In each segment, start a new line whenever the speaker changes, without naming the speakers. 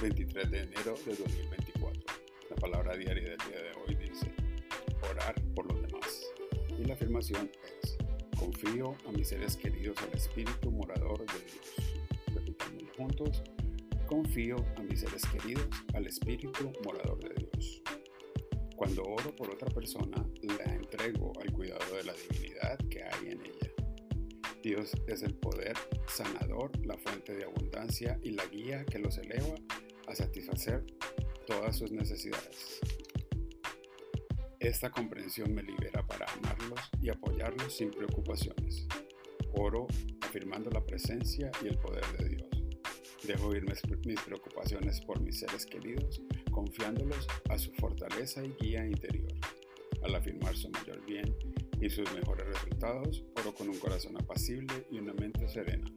23 de enero de 2024. La palabra diaria del día de hoy dice, orar por los demás. Y la afirmación es, confío a mis seres queridos al Espíritu morador de Dios. Repitámoslo juntos, confío a mis seres queridos al Espíritu morador de Dios. Cuando oro por otra persona, la entrego al cuidado de la divinidad que hay en ella. Dios es el poder sanador, la fuente de abundancia y la guía que los eleva a satisfacer todas sus necesidades. Esta comprensión me libera para amarlos y apoyarlos sin preocupaciones. Oro afirmando la presencia y el poder de Dios. Dejo ir mis preocupaciones por mis seres queridos, confiándolos a su fortaleza y guía interior. Al afirmar su mayor bien y sus mejores resultados, oro con un corazón apacible y una mente serena.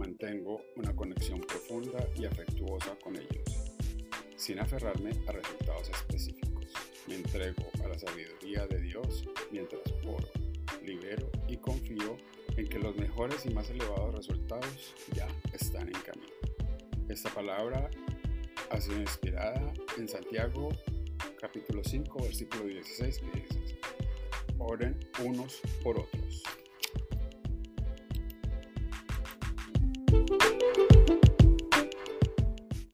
Mantengo una conexión profunda y afectuosa con ellos, sin aferrarme a resultados específicos. Me entrego a la sabiduría de Dios mientras oro, libero y confío en que los mejores y más elevados resultados ya están en camino. Esta palabra ha sido inspirada en Santiago capítulo 5 versículo 16 que dice, oren unos por otros.